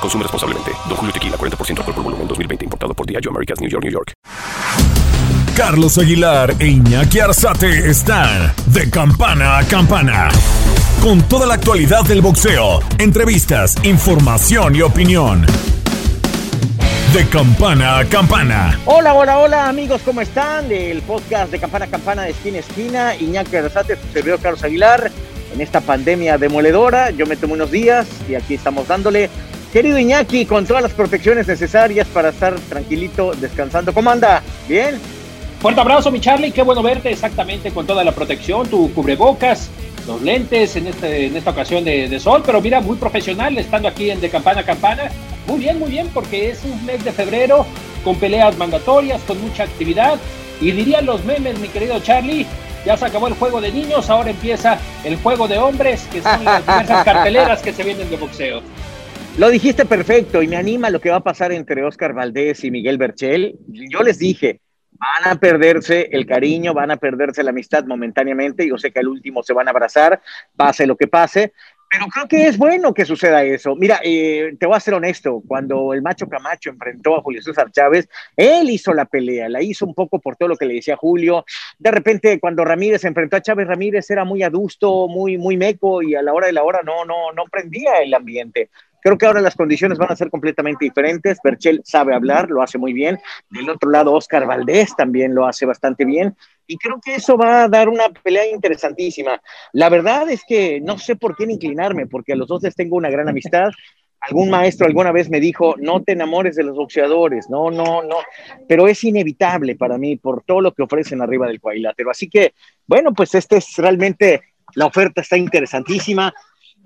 Consume responsablemente. Don Julio Tequila, 40% alcohol por volumen, 2020. Importado por Diageo Americas, New York, New York. Carlos Aguilar e Iñaki Arzate están de campana a campana. Con toda la actualidad del boxeo, entrevistas, información y opinión. De campana a campana. Hola, hola, hola amigos, ¿cómo están? Del podcast de campana a campana de esquina a esquina. Iñaki Arzate, su servidor Carlos Aguilar. En esta pandemia demoledora, yo me tomo unos días y aquí estamos dándole Querido Iñaki, con todas las protecciones necesarias para estar tranquilito, descansando. ¿Cómo anda? ¿Bien? Fuerte abrazo, mi Charlie. Qué bueno verte exactamente con toda la protección, tu cubrebocas, los lentes en, este, en esta ocasión de, sol. Pero mira, muy profesional estando aquí en De Campana a Campana. Muy bien, muy bien, porque es un mes de febrero con peleas mandatorias, con mucha actividad. Y dirían los memes, mi querido Charlie, ya se acabó el juego de niños, ahora empieza el juego de hombres, que son las diversas carteleras que se vienen de boxeo. Lo dijiste perfecto y me anima lo que va a pasar entre Oscar Valdés y Miguel Berchel. Yo les dije, van a perderse el cariño, van a perderse la amistad momentáneamente. Yo sé que al último se van a abrazar, pase lo que pase, pero creo que es bueno que suceda eso. Mira, eh, te voy a ser honesto, cuando el macho Camacho enfrentó a Julio César Chávez, él hizo la pelea, la hizo un poco por todo lo que le decía Julio. De repente, cuando Ramírez enfrentó a Chávez, Ramírez era muy adusto, muy, muy meco y a la hora de la hora no, no, no prendía el ambiente. Creo que ahora las condiciones van a ser completamente diferentes. Berchel sabe hablar, lo hace muy bien. Del otro lado, Oscar Valdés también lo hace bastante bien. Y creo que eso va a dar una pelea interesantísima. La verdad es que no sé por quién inclinarme, porque a los dos les tengo una gran amistad. Algún maestro alguna vez me dijo, no te enamores de los boxeadores, no, no, no, pero es inevitable para mí por todo lo que ofrecen arriba del cuadrilátero. Así que, bueno, pues este es realmente, la oferta está interesantísima.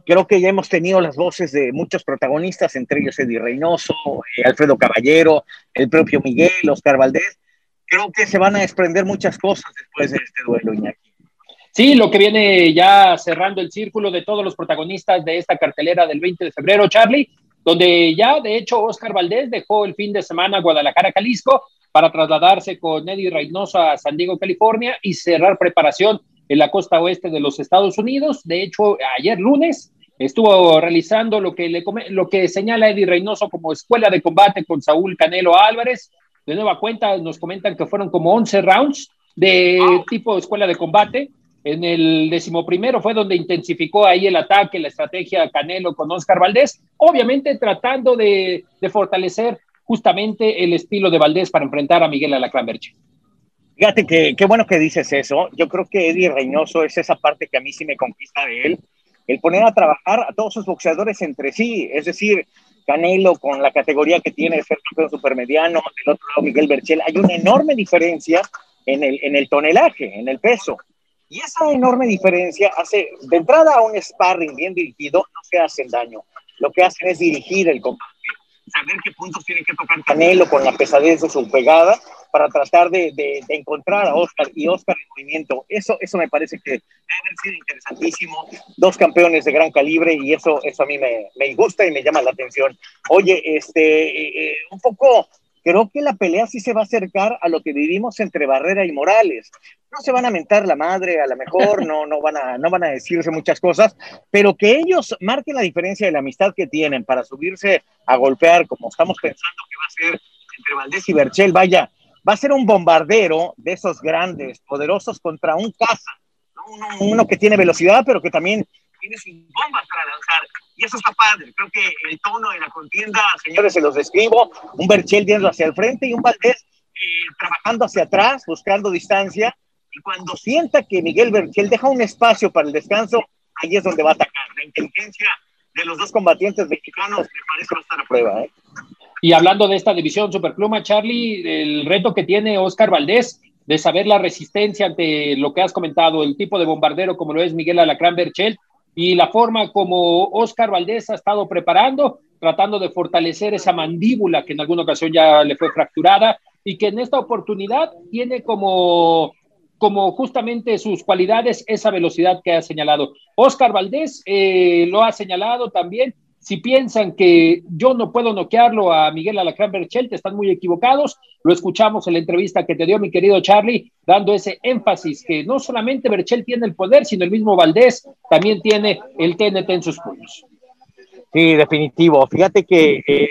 Creo que ya hemos tenido las voces de muchos protagonistas, entre ellos Eddie Reynoso, eh, Alfredo Caballero, el propio Miguel, Oscar Valdés. Creo que se van a desprender muchas cosas después de este duelo, Iñaki. Sí, lo que viene ya cerrando el círculo de todos los protagonistas de esta cartelera del 20 de febrero, Charlie, donde ya de hecho Oscar Valdés dejó el fin de semana Guadalajara, Jalisco, para trasladarse con Eddie Reynoso a San Diego, California y cerrar preparación en la costa oeste de los Estados Unidos. De hecho, ayer lunes estuvo realizando lo que, le, lo que señala Eddie Reynoso como escuela de combate con Saúl Canelo Álvarez. De nueva cuenta, nos comentan que fueron como 11 rounds de tipo de escuela de combate. En el decimoprimero fue donde intensificó ahí el ataque, la estrategia Canelo con Oscar Valdés, obviamente tratando de, fortalecer justamente el estilo de Valdés para enfrentar a Miguel Alacrán Berche. Fíjate que qué bueno que dices eso. Yo creo que Eddie Reynoso es esa parte que a mí sí me conquista de él el poner a trabajar a todos sus boxeadores entre sí, es decir, Canelo con la categoría que tiene el campeón supermediano, del otro lado Miguel Berchel, hay una enorme diferencia en el, en el tonelaje, en el peso. Y esa enorme diferencia hace, de entrada a un sparring bien dirigido, no se hacen daño. Lo que hacen es dirigir el combate saber qué puntos tiene que tocar Canelo con la pesadez de su pegada para tratar de, de, encontrar a Oscar y Oscar en movimiento. Eso, eso me parece que debe haber sido interesantísimo. Dos campeones de gran calibre y eso, eso a mí me, me gusta y me llama la atención. Oye, este, eh, eh, un poco creo que la pelea sí se va a acercar a lo que vivimos entre Barrera y Morales. No se van a mentar la madre, a lo mejor no, no, van a, no van a decirse muchas cosas, pero que ellos marquen la diferencia de la amistad que tienen para subirse a golpear, como estamos pensando que va a ser entre Valdés y Berchel, vaya, va a ser un bombardero de esos grandes, poderosos contra un caza, uno, uno que tiene velocidad, pero que también tiene sus bombas para lanzar. Y eso está padre. Creo que el tono de la contienda, señores, se los describo. Un Berchel yendo hacia el frente y un Valdés eh, trabajando hacia atrás, buscando distancia. Y cuando sienta que Miguel Berchel deja un espacio para el descanso, ahí es donde va a atacar. La inteligencia de los dos combatientes mexicanos me parece va a estar a prueba. ¿eh? Y hablando de esta división superpluma, Charlie, el reto que tiene Oscar Valdés de saber la resistencia ante lo que has comentado, el tipo de bombardero como lo es Miguel Alacrán Berchel, y la forma como Oscar Valdés ha estado preparando, tratando de fortalecer esa mandíbula que en alguna ocasión ya le fue fracturada, y que en esta oportunidad tiene como como justamente sus cualidades, esa velocidad que ha señalado. Oscar Valdés eh, lo ha señalado también. Si piensan que yo no puedo noquearlo a Miguel Alacrán Berchelt, están muy equivocados. Lo escuchamos en la entrevista que te dio mi querido Charlie, dando ese énfasis que no solamente Berchelt tiene el poder, sino el mismo Valdés también tiene el TNT en sus puños. Sí, definitivo. Fíjate que eh,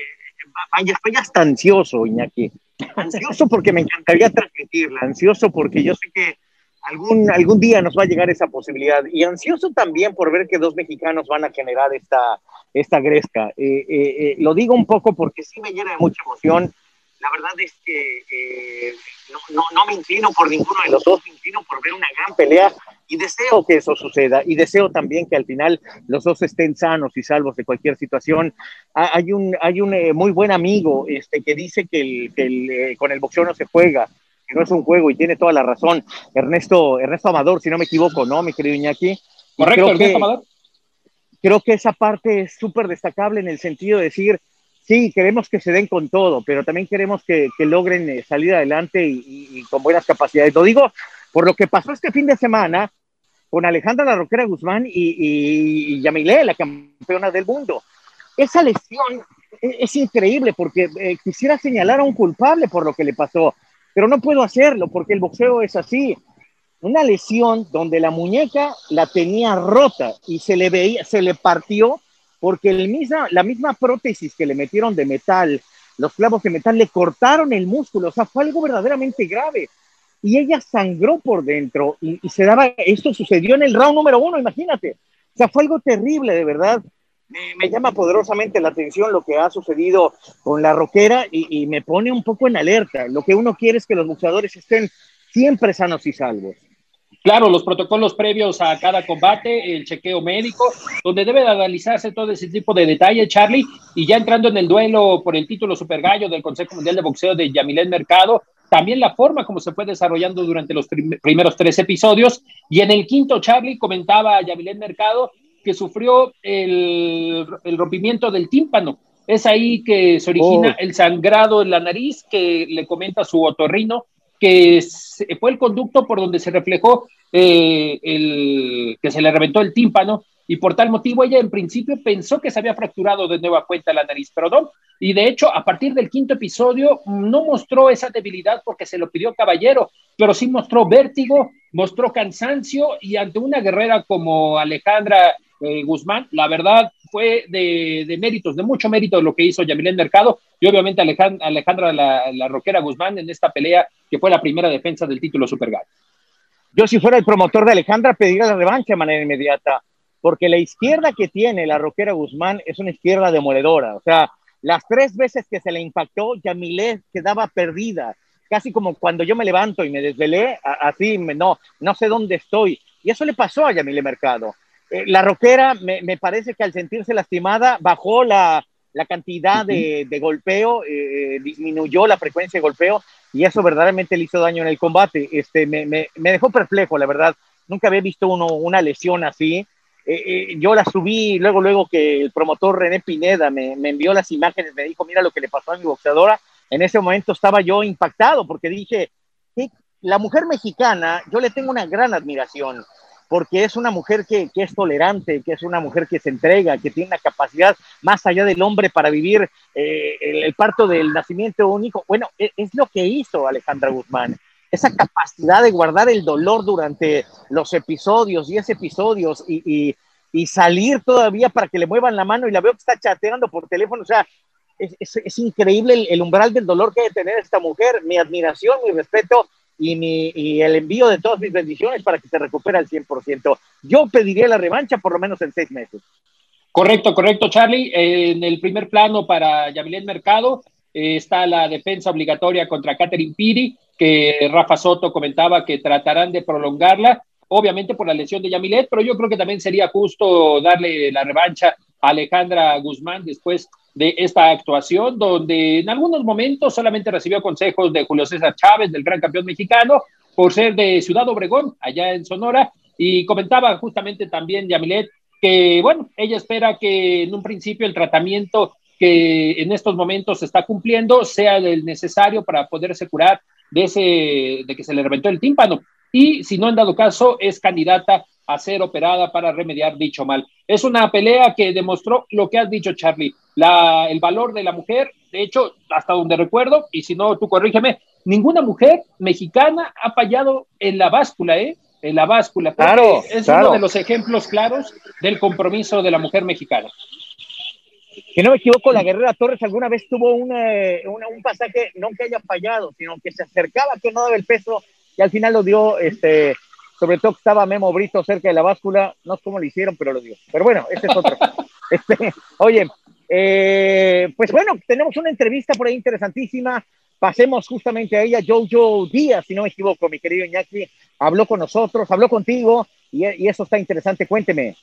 estoy hasta ansioso, Iñaki. Ansioso porque me encantaría transmitirla, ansioso porque yo sé que algún, algún día nos va a llegar esa posibilidad y ansioso también por ver que dos mexicanos van a generar esta, esta gresca. Eh, eh, eh, lo digo un poco porque sí me llena de mucha emoción. La verdad es que no, no, no, me inclino por ninguno de los dos, me inclino por ver una gran pelea y deseo que eso suceda y deseo también que al final los dos estén sanos y salvos de cualquier situación. Hay un, hay un muy buen amigo este, que dice que, el, que el, con el boxeo no se juega, que no es un juego y tiene toda la razón. Ernesto, Ernesto Amador, si no me equivoco, ¿no, mi querido Iñaki? Correcto, Ernesto Amador creo que esa parte es súper destacable en el sentido de decir, sí, queremos que se den con todo, pero también queremos que, que logren eh, salir adelante y, y, con buenas capacidades. Lo digo por lo que pasó este fin de semana con Alejandra La Roquera Guzmán y, y, y Yamilé, la campeona del mundo. Esa lesión es, es increíble porque eh, quisiera señalar a un culpable por lo que le pasó, pero no puedo hacerlo porque el boxeo es así una lesión donde la muñeca la tenía rota y se le veía, se le partió porque el misma, la misma prótesis que le metieron de metal, los clavos de metal le cortaron el músculo, o sea, fue algo verdaderamente grave. Y ella sangró por dentro y, y se daba, esto sucedió en el round número uno, imagínate. O sea, fue algo terrible, de verdad. Me, me, llama poderosamente la atención lo que ha sucedido con la roquera y, y, me pone un poco en alerta. Lo que uno quiere es que los boxeadores estén siempre sanos y salvos. Claro, los protocolos previos a cada combate, el chequeo médico, donde debe de analizarse todo ese tipo de detalle, Charlie, y ya entrando en el duelo por el título Super Gallo del Consejo Mundial de Boxeo de Yamilén Mercado, también la forma como se fue desarrollando durante los prim primeros tres episodios, y en el quinto, Charlie comentaba a Yamilén Mercado que sufrió el, el, rompimiento del tímpano. Es ahí que se origina oh. el sangrado en la nariz que le comenta su otorrino que fue el conducto por donde se reflejó eh, el, que se le reventó el tímpano y por tal motivo ella en principio pensó que se había fracturado de nueva cuenta la nariz, pero no. Y de hecho, a partir del quinto episodio no mostró esa debilidad porque se lo pidió Caballero, pero sí mostró vértigo, mostró cansancio y ante una guerrera como Alejandra eh, Guzmán, la verdad fue de, de, méritos, de mucho mérito lo que hizo Yamilén Mercado y obviamente Alejandra, Alejandra la, la, Roquera Guzmán en esta pelea que fue la primera defensa del título Supergal. Yo si fuera el promotor de Alejandra pediría la revancha de manera inmediata, porque la izquierda que tiene la Roquera Guzmán es una izquierda demoledora, o sea, las tres veces que se le impactó, Yamilé quedaba perdida, casi como cuando yo me levanto y me desvelé, así, no, no sé dónde estoy. Y eso le pasó a Yamile Mercado. Eh, la roquera me, me, parece que al sentirse lastimada bajó la, la cantidad uh de, de, golpeo, eh, disminuyó la frecuencia de golpeo y eso verdaderamente le hizo daño en el combate. Este, me, me, me dejó perplejo, la verdad. Nunca había visto uno, una lesión así. Eh, eh, yo la subí luego, luego que el promotor René Pineda me, me, envió las imágenes, me dijo, mira lo que le pasó a mi boxeadora. En ese momento estaba yo impactado porque dije, la mujer mexicana, yo le tengo una gran admiración porque es una mujer que, que, es tolerante, que es una mujer que se entrega, que tiene una capacidad más allá del hombre para vivir eh, el, el, parto del nacimiento único. Bueno, es, es, lo que hizo Alejandra Guzmán. Esa capacidad de guardar el dolor durante los episodios, 10 episodios, y, y, y, salir todavía para que le muevan la mano y la veo que está chateando por teléfono. O sea, es, es, es increíble el, el, umbral del dolor que debe tener esta mujer. Mi admiración, mi respeto y, mi, y, el envío de todas mis bendiciones para que se recupere al 100%. Yo pediría la revancha por lo menos en seis meses. Correcto, correcto, Charlie. En el primer plano para Yamilet Mercado eh, está la defensa obligatoria contra Catherine Piri, que Rafa Soto comentaba que tratarán de prolongarla, obviamente por la lesión de Yamilet, pero yo creo que también sería justo darle la revancha Alejandra Guzmán después de esta actuación, donde en algunos momentos solamente recibió consejos de Julio César Chávez, del gran campeón mexicano, por ser de Ciudad Obregón, allá en Sonora, y comentaba justamente también Yamilet que, bueno, ella espera que en un principio el tratamiento que en estos momentos se está cumpliendo sea el necesario para poderse curar de, ese, de que se le reventó el tímpano. Y si no, en dado caso, es candidata a ser operada para remediar dicho mal. Es una pelea que demostró lo que has dicho, Charlie, la, el valor de la mujer. De hecho, hasta donde recuerdo, y si no, tú corrígeme, ninguna mujer mexicana ha fallado en la báscula, ¿eh? En la báscula. Claro, es claro. uno de los ejemplos claros del compromiso de la mujer mexicana. Que no me equivoco, la Guerrera Torres alguna vez tuvo una, una- un pasaje, no que haya fallado, sino que se acercaba, que no daba el peso y al final lo dio, este, sobre todo que estaba Memo Brito cerca de la báscula, no sé cómo lo hicieron, pero lo dio. Pero bueno, este es otro. Este, oye, eh, pues bueno, tenemos una entrevista por ahí interesantísima. Pasemos justamente a ella, Jojo Díaz, si no me equivoco, mi querido Iñaki, habló con nosotros, habló contigo y, y eso está interesante. Cuénteme.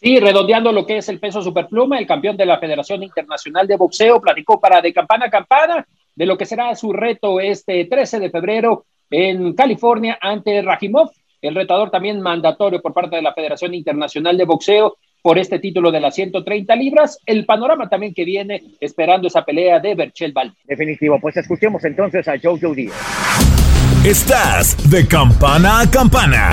Sí, redondeando lo que es el peso superpluma, el campeón de la Federación Internacional de Boxeo platicó para de campana a campana de lo que será su reto este 13 de febrero en California ante Rajimov, el retador también mandatorio por parte de la Federación Internacional de Boxeo por este título de las 130 libras. El panorama también que viene esperando esa pelea de Berchel Val. Definitivo, pues escuchemos entonces a Jojo Díaz. Estás de campana a campana.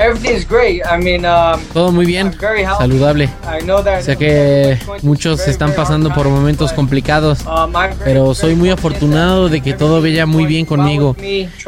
Everything's great. I mean, um, Todo muy bien, I'm very healthy. saludable. I know that Sé que muchos están pasando por momentos complicados, um, pero soy muy afortunado de que todo vaya muy bien conmigo.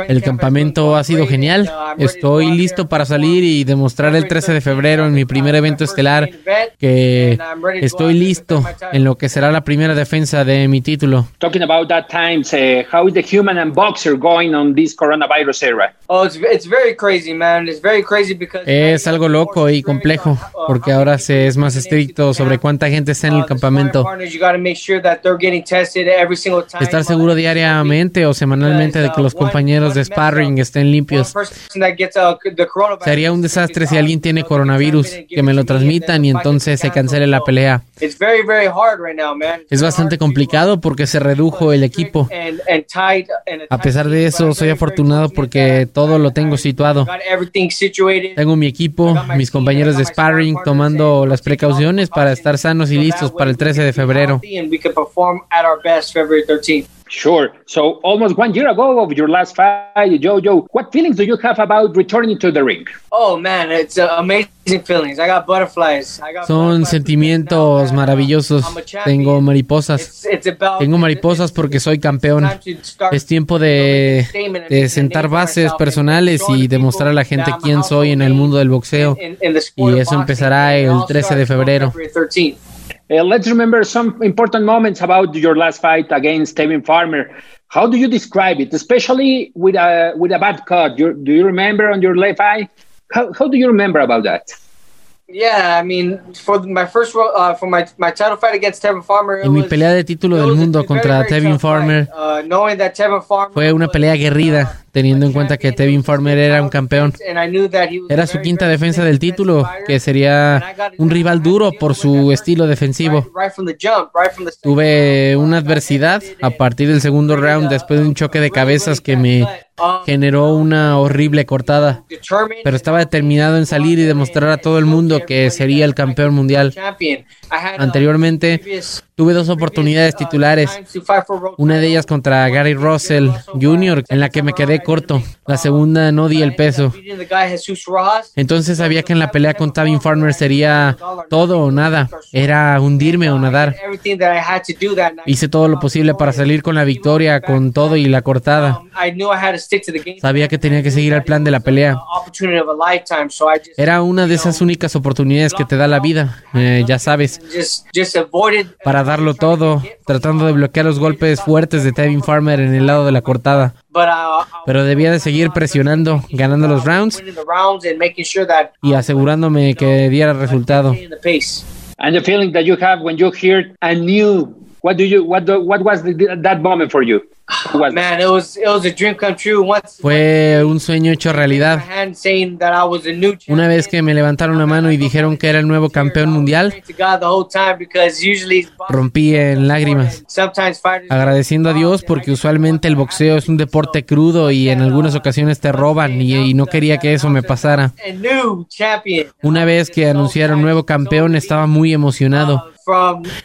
El campamento ha sido genial. Estoy listo para salir y demostrar el 13 de febrero en mi primer evento estelar que estoy listo en lo que será la primera defensa de mi título. Talking about that times, uh, how is the human and boxer going on this coronavirus era? Oh, it's it's very crazy, man. It's very crazy. Es algo loco y complejo porque ahora se es más estricto sobre cuánta gente está en el campamento. Estar seguro diariamente o semanalmente de que los compañeros de sparring estén limpios. Sería un desastre si alguien tiene coronavirus, que me lo transmitan y entonces se cancele la pelea. Es bastante complicado porque se redujo el equipo. A pesar de eso, soy afortunado porque todo lo tengo situado. Tengo mi equipo, mis compañeros de sparring tomando las precauciones para estar sanos y listos para el 13 de febrero. Sure. So almost one year ago of your last fight, Jojo, what feelings do you have about returning to the ring? Oh man, it's uh, amazing feelings. I got butterflies. I got Son sentimientos maravillosos. Tengo mariposas. Tengo mariposas porque soy campeón. Es tiempo de, de sentar bases personales y demostrar a la gente quién soy en el mundo del boxeo. Y eso empezará el 13 de febrero. Uh, let's remember some important moments about your last fight against Tevin Farmer. How do you describe it, especially with a with a bad cut? You, do you remember on your left eye? How, how do you remember about that? Yeah, I mean, for my first uh, for my my title fight against Tevin Farmer. En mi pelea de título del mundo contra Tevin Farmer, uh, knowing that Tevin Farmer fue una pelea guerrida teniendo en cuenta que Tevin Farmer era un campeón. Era su quinta defensa del título, que sería un rival duro por su estilo defensivo. Tuve una adversidad a partir del segundo round después de un choque de cabezas que me generó una horrible cortada, pero estaba determinado en salir y demostrar a todo el mundo que sería el campeón mundial. Anteriormente tuve dos oportunidades titulares, una de ellas contra Gary Russell Jr., en la que me quedé corto, la segunda no di el peso. Entonces sabía que en la pelea con Tavin Farmer sería todo o nada, era hundirme o nadar. Hice todo lo posible para salir con la victoria, con todo y la cortada. Sabía que tenía que seguir el plan de la pelea. Era una de esas únicas oportunidades que te da la vida, eh, ya sabes, para darlo todo, tratando de bloquear los golpes fuertes de Tevin Farmer en el lado de la cortada. Pero debía de seguir presionando, ganando los rounds y asegurándome que diera resultado. And the feeling that you have when you hear a new, what do you, what, what was that moment for you? Fue un sueño hecho realidad. Una vez que me levantaron la mano y dijeron que era el nuevo campeón mundial, rompí en lágrimas, agradeciendo a Dios porque usualmente el boxeo es un deporte crudo y en algunas ocasiones te roban y, y no quería que eso me pasara. Una vez que anunciaron nuevo campeón estaba muy emocionado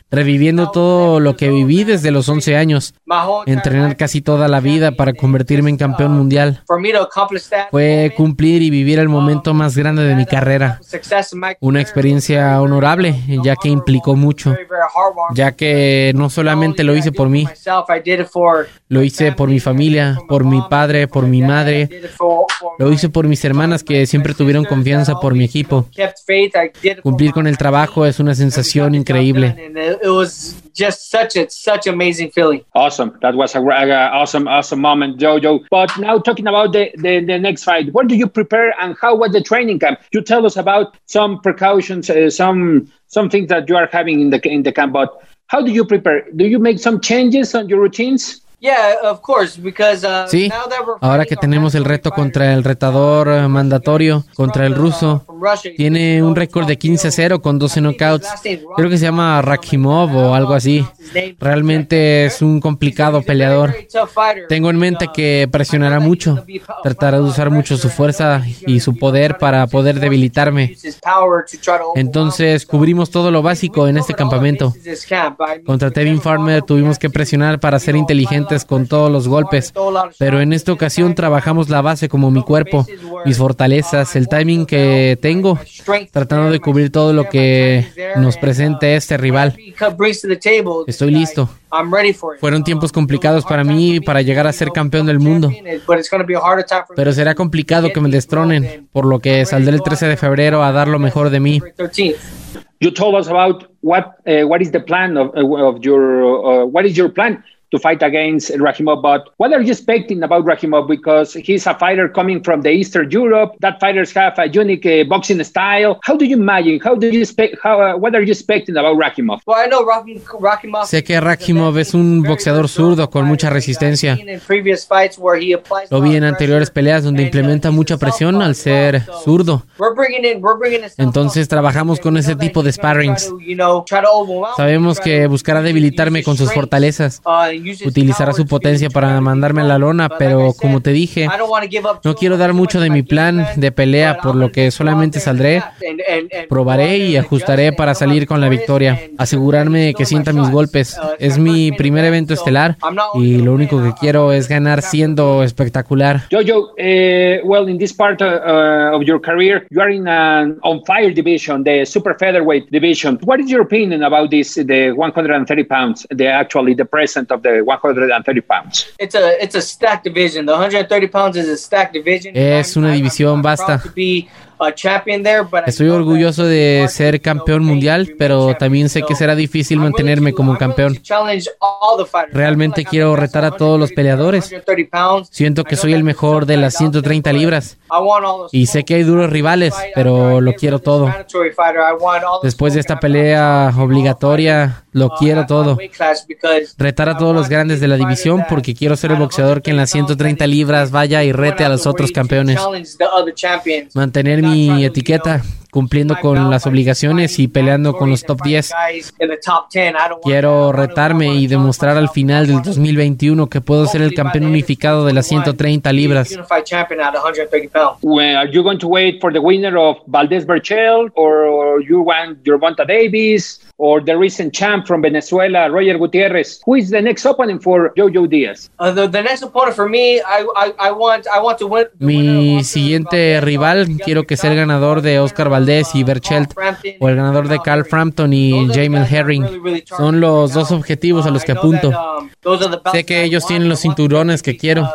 reviviendo todo lo que viví desde los 11 años, entrenar casi toda la vida para convertirme en campeón mundial. Fue cumplir y vivir el momento más grande de mi carrera. Una experiencia honorable, ya que implicó mucho, ya que no solamente lo hice por mí, lo hice por mi familia, por mi padre, por mi madre, lo hice por mis hermanas que siempre tuvieron confianza por mi equipo. Cumplir con el trabajo es una sensación increíble. It was just such a such amazing feeling. Awesome. That was a, a awesome awesome moment, Jojo. But now talking about the, the the next fight, what do you prepare and how was the training camp? You tell us about some precautions, uh, some some things that you are having in the in the camp. But how do you prepare? Do you make some changes on your routines? Uh, sí, ahora que tenemos el reto contra el retador eh, mandatorio, contra el ruso, tiene un récord de 15-0 con 12 knockouts. Creo que se llama Rakimov o algo así. Realmente es un complicado peleador. Tengo en mente que presionará mucho, tratará de usar mucho su fuerza y su poder para poder debilitarme. Entonces cubrimos todo lo básico en este campamento. Contra Tevin Farmer tuvimos que presionar para ser inteligentes con todos los golpes, pero en esta ocasión trabajamos la base como mi cuerpo, mis fortalezas, el timing que tengo, tratando de cubrir todo lo que nos presente este rival. Estoy listo. Fueron tiempos complicados para mí para llegar a ser campeón del mundo. Pero será complicado que me destronen, por lo que saldré el 13 de febrero a dar lo mejor de mí. You told us about what uh, what is the plan of, of your uh, what is your plan to fight against Rahimov. But what are you expecting about Rahimov? Because he's a fighter coming from the Eastern Europe. That fighters have a unique uh, boxing style. How do you imagine? How do you expect? How? Uh, what are you expecting about Rahimov? Well, I know Rahim, Rahimov. Sé que Rakimov es un boxeador zurdo con mucha resistencia. Lo vi en anteriores peleas donde implementa mucha presión al ser zurdo. We're bringing in, we're bringing in Entonces trabajamos con ese tipo de sparrings. you know, try to overwhelm. Sabemos que buscará debilitarme con sus fortalezas. Utilizará su potencia para mandarme la lona, pero como te dije, no quiero dar mucho de mi plan de pelea, por lo que solamente saldré, probaré y ajustaré para salir con la victoria. Asegurarme de que sienta mis golpes. Es mi primer evento estelar y lo único que quiero es ganar siendo espectacular. Jojo, uh, well, in this part uh, of your career, you are in an on fire division, the super featherweight division. What is your opinion about this, the 130 pounds, the actually the present of the 130 pounds? It's a it's a stacked division. The 130 pounds is a stacked division. Es una división vasta. To be a champion there, but I Estoy orgulloso de ser campeón mundial, pero también sé que será difícil mantenerme como campeón. Realmente quiero retar a todos los peleadores. 130 pounds. Siento que soy el mejor de las 130 libras y sé que hay duros rivales, pero lo quiero todo. Después de esta pelea obligatoria, lo quiero todo. Retar a todos los grandes de la división porque quiero ser el boxeador que en las 130 libras vaya y rete a los otros campeones. Mantener mi etiqueta, cumpliendo con las obligaciones y peleando con los top 10. Guys in the top 10. I don't want Quiero retarme y demostrar al final del 2021 que puedo ser el campeón unificado de las 130 libras. unified champion at 130 pounds. Well, are you going to wait for Valdez Berchel, or, Davis, or the recent champ from Venezuela, Roger Gutierrez? Who is the next opponent for Jojo Diaz? Uh, the, the next opponent for me, I, I, I want I want to win. Mi siguiente rival quiero que sea el ganador de Oscar Valdés y Berchelt o el ganador de Carl Frampton y Jamel Herring. Son los dos objetivos a los que apunto. Sé que ellos tienen los cinturones que quiero.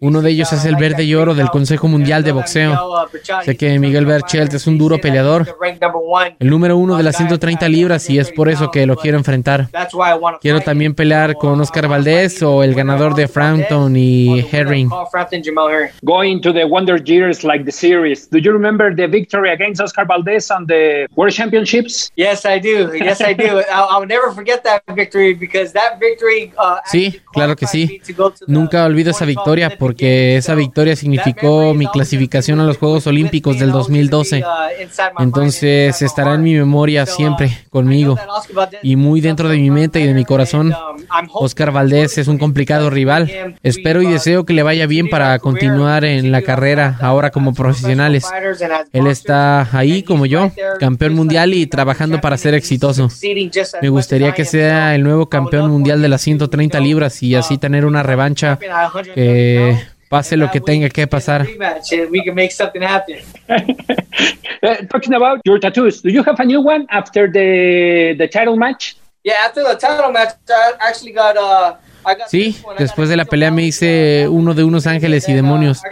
Uno de ellos es el verde y oro del Consejo Mundial de Boxeo. Sé que Miguel Berchelt es un duro peleador, el número uno de las 130 libras y es por eso que lo quiero enfrentar. That's why I want to Quiero también pelear con Oscar Valdés o el ganador de Frampton y Herring. Going to the Wonder Years like the series, do you remember the victory against Oscar Valdez on the World Championships? Yes, I do. Yes, I do. I'll, I'll never forget that victory because that victory. Uh, Sí, claro que sí. Nunca olvido esa victoria porque esa victoria significó mi clasificación a los Juegos Olímpicos del 2012. Entonces estará en mi memoria siempre conmigo y muy dentro de mi mente y de mi corazón. Oscar Valdés es un complicado rival. Espero y deseo que le vaya bien para continuar en la carrera ahora como profesionales. Él está ahí como yo, campeón mundial y trabajando para ser exitoso. Me gustaría que sea el nuevo campeón mundial de las 130 libras y así tener una revancha que pase lo que tenga que pasar. rematch and we can make something happen. Uh, talking about your tattoos, do you have a new one after the the title match? Yeah, after the title match, I actually got uh. Sí, después de la pelea me hice uno de unos ángeles y demonios.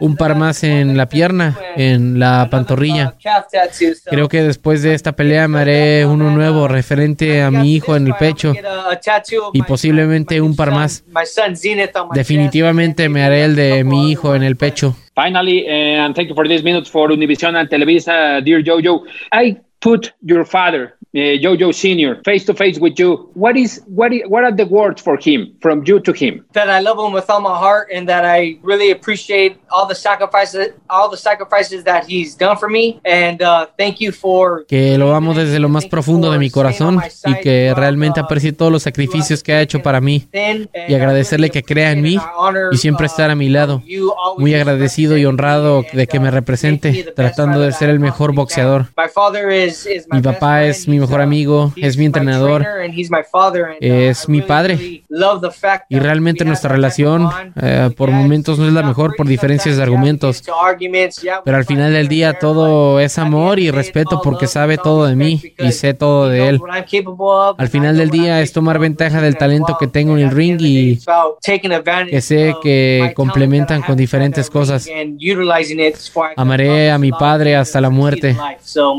Un par más en la pierna, en la pantorrilla. Creo que después de esta pelea me haré uno nuevo referente a mi hijo en el pecho y posiblemente un par más. Definitivamente me haré el de mi hijo en el pecho. Finally, uh, and thank you for this minute for Univision and Televisa, dear Jojo. I put your father, uh, Jojo Senior, face to face with you. What is what? Is, what are the words for him from you to him? that I love him with all my heart and that I really appreciate all the sacrifices all the sacrifices that he's done for me and uh, thank you for Que lo amo desde lo más profundo de mi corazón y que realmente aprecie todos los sacrificios que ha hecho para mí y agradecerle que crea en mí y siempre estar a mi lado. Muy agradecido y honrado de que me represente, tratando de ser el mejor boxeador. my father is, is my Mi papá es mi mejor amigo, es mi entrenador, and es mi padre. Y realmente nuestra relación eh, por momentos no es la mejor por diferencias de argumentos. Pero al final del día todo es amor y respeto porque sabe todo de mí y sé todo de él. Al final del día es tomar ventaja del talento que tengo en el ring y que sé que complementan con diferentes cosas. Amaré a mi padre hasta la muerte. life so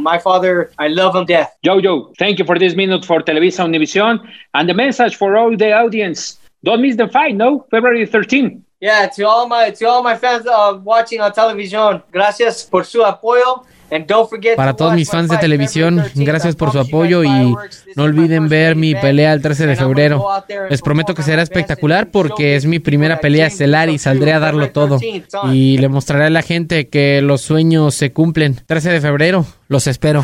Julio. Thank you for this minute for Televisa Univision. And the message for all the audience don't miss the fight, no? February 13. Yeah, to all my to all my fans uh, watching on television, gracias por su apoyo. And don't forget Para todos mis fans de televisión, gracias por su apoyo y no olviden ver mi pelea el 13 de febrero. Les prometo que será espectacular porque es mi primera pelea estelar y saldré a darlo todo. Y le mostraré a la gente que los sueños se cumplen. 13 de febrero, los espero.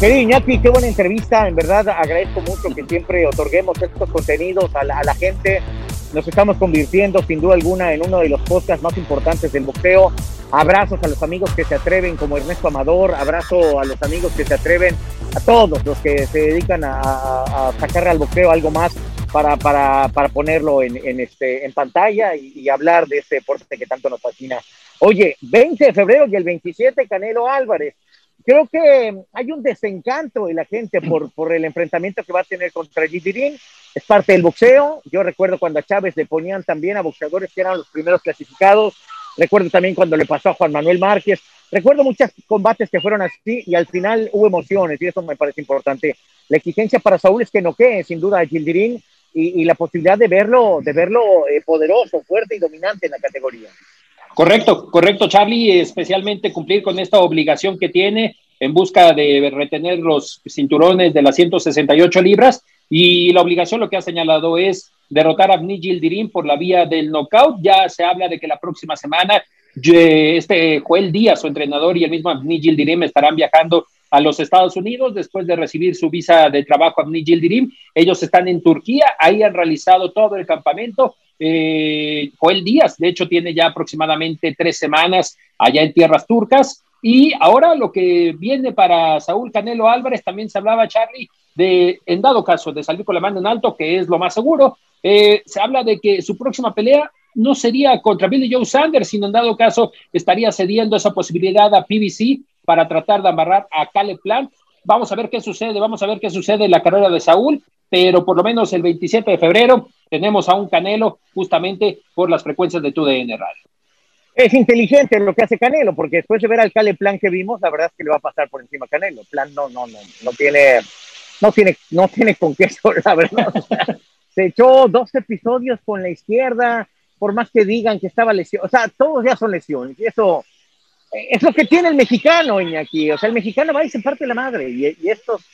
Querido Iñaki, qué buena entrevista. En verdad agradezco mucho que siempre otorguemos estos contenidos a la, gente. Nos estamos convirtiendo sin duda alguna en uno de los podcasts más importantes del boxeo. Abrazos a los amigos que se atreven, como Ernesto Amador. Abrazo a los amigos que se atreven, a todos los que se dedican a, a, a sacar al boxeo algo más para, para, para ponerlo en, en, este, en pantalla y, y, hablar de este deporte que tanto nos fascina. Oye, 20 de febrero y el 27 Canelo Álvarez. Creo que hay un desencanto en la gente por, por el enfrentamiento que va a tener contra Gidirín. Es parte del boxeo. Yo recuerdo cuando a Chávez le ponían también a boxeadores que eran los primeros clasificados. Recuerdo también cuando le pasó a Juan Manuel Márquez. Recuerdo muchos combates que fueron así y al final hubo emociones y eso me parece importante. La exigencia para Saúl es que no quede sin duda a Gildirín y, y, la posibilidad de verlo, de verlo eh, poderoso, fuerte y dominante en la categoría. Correcto, correcto, Charlie, especialmente cumplir con esta obligación que tiene en busca de retener los cinturones de las 168 libras y la obligación lo que ha señalado es derrotar a Abni Gildirim por la vía del knockout. Ya se habla de que la próxima semana este Joel Díaz, su entrenador, y el mismo Abni Gildirim estarán viajando a los Estados Unidos después de recibir su visa de trabajo a Abni Gildirim. Ellos están en Turquía, ahí han realizado todo el campamento. Eh, Joel Díaz, de hecho, tiene ya aproximadamente tres semanas allá en tierras turcas Y ahora lo que viene para Saúl Canelo Álvarez, también se hablaba, Charlie, de, en dado caso, de salir con la mano en alto, que es lo más seguro, eh, se habla de que su próxima pelea no sería contra Billy Joe Sanders, sino en dado caso estaría cediendo esa posibilidad a PBC para tratar de amarrar a Caleb Plant. Vamos a ver qué sucede, vamos a ver qué sucede en la carrera de Saúl, pero por lo menos el 27 de febrero tenemos a un Canelo justamente por las frecuencias de TUDN Radio. Es inteligente lo que hace Canelo, porque después de ver al Caleb Plan que vimos, la verdad es que le va a pasar por encima a Canelo. Plan no, no, no, no tiene, no tiene, no tiene con queso, la verdad. se echó dos episodios con la izquierda, por más que digan que estaba lesión, o sea, todos ya son lesiones, y eso es lo que tiene el mexicano, Iñaki, o sea, el mexicano va y se parte la madre, y, y estos,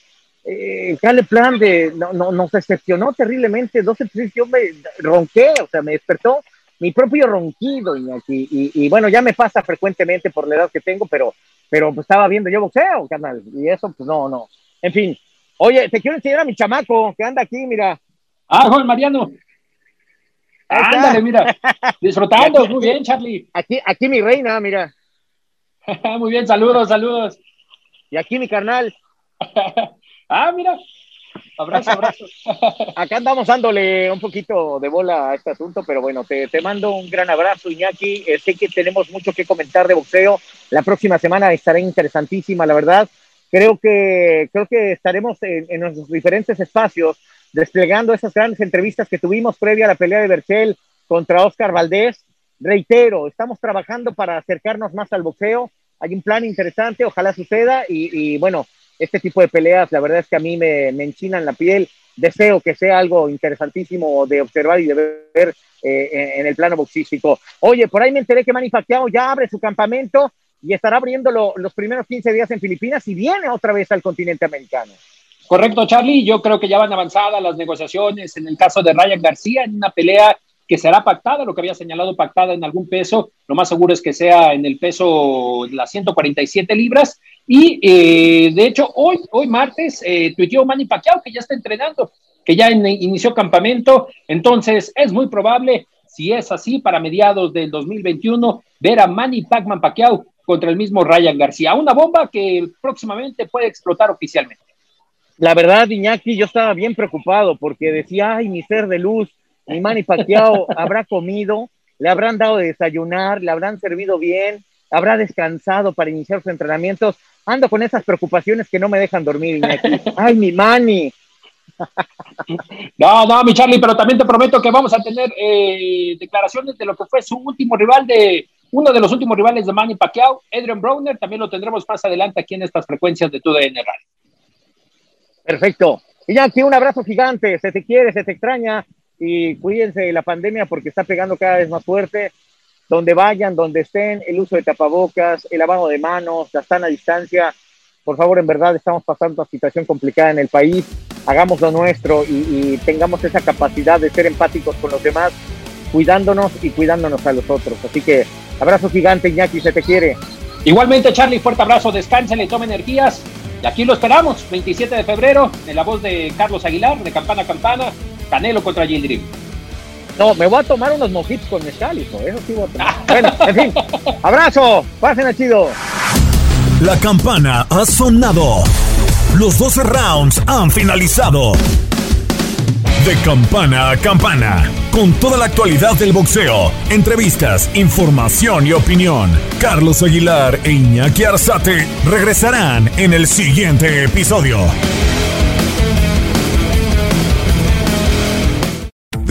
eh, Plan de, no, no, nos decepcionó terriblemente, dos episodios, yo me ronqué, o sea, me despertó mi propio ronquido, Iñaki, y, y, bueno, ya me pasa frecuentemente por la edad que tengo, pero, pero pues, estaba viendo yo boxeo, canal, y eso, pues no, no, en fin, oye, te quiero enseñar a mi chamaco, que anda aquí, mira, Ah, Juan Mariano. Ándale, mira. Disfrutando, muy bien, Charlie. Aquí, aquí mi reina, mira. muy bien, saludos, saludos. Y aquí mi carnal. ah, mira. Abrazo, abrazo. Acá andamos dándole un poquito de bola a este asunto, pero bueno, te, te mando un gran abrazo, Iñaki. Eh, sé que tenemos mucho que comentar de boxeo. La próxima semana estará interesantísima, la verdad. Creo que, creo que estaremos en, en nuestros diferentes espacios desplegando esas grandes entrevistas que tuvimos previa a la pelea de Berchel contra Oscar Valdés. Reitero, estamos trabajando para acercarnos más al boxeo. Hay un plan interesante, ojalá suceda. Y, bueno, este tipo de peleas, la verdad es que a mí me, me, la piel. Deseo que sea algo interesantísimo de observar y de ver eh, en el plano boxístico. Oye, por ahí me enteré que Manny ya abre su campamento y estará abriendo los primeros 15 días en Filipinas y viene otra vez al continente americano. Correcto, Charlie. Yo creo que ya van avanzadas las negociaciones en el caso de Ryan García en una pelea que será pactada, lo que había señalado pactada en algún peso. Lo más seguro es que sea en el peso de las 147 libras. Y eh, de hecho, hoy, hoy martes, eh, tuiteó Manny Pacquiao que ya está entrenando, que ya inició campamento. Entonces, es muy probable, si es así, para mediados del 2021, ver a Manny Pacman Pacquiao contra el mismo Ryan García. Una bomba que próximamente puede explotar oficialmente. La verdad, Iñaki, yo estaba bien preocupado porque decía, ay, mi ser de luz, mi Manny Pacquiao habrá comido, le habrán dado de desayunar, le habrán servido bien, habrá descansado para iniciar sus entrenamientos. Ando con esas preocupaciones que no me dejan dormir, Iñaki. Ay, mi Manny. No, no, mi Charlie, pero también te prometo que vamos a tener eh, declaraciones de lo que fue su último rival de uno de los últimos rivales de Manny Pacquiao, Adrian Browner, también lo tendremos más adelante aquí en estas frecuencias de TUDN Radio. Perfecto. Y ya aquí un abrazo gigante, se te quiere, se te extraña y cuídense de la pandemia porque está pegando cada vez más fuerte. Donde vayan, donde estén, el uso de tapabocas, el lavado de manos, la sana distancia. Por favor, en verdad estamos pasando una situación complicada en el país. Hagamos lo nuestro y, tengamos esa capacidad de ser empáticos con los demás, cuidándonos y cuidándonos a los otros. Así que abrazo gigante, Iñaki, se te quiere. Igualmente, Charlie, fuerte abrazo, descansen y tome energías. Y aquí lo esperamos, 27 de febrero, en la voz de Carlos Aguilar, de Campana a Campana, Canelo contra Gildrim. No, me voy a tomar unos mojitos con mezcal, hijo. Eso sí voy a tomar. bueno, en fin. Abrazo. Pasen a chido. La campana ha sonado. Los 12 rounds han finalizado. De campana a campana, con toda la actualidad del boxeo, entrevistas, información y opinión. Carlos Aguilar e Iñaki Arzate regresarán en el siguiente episodio.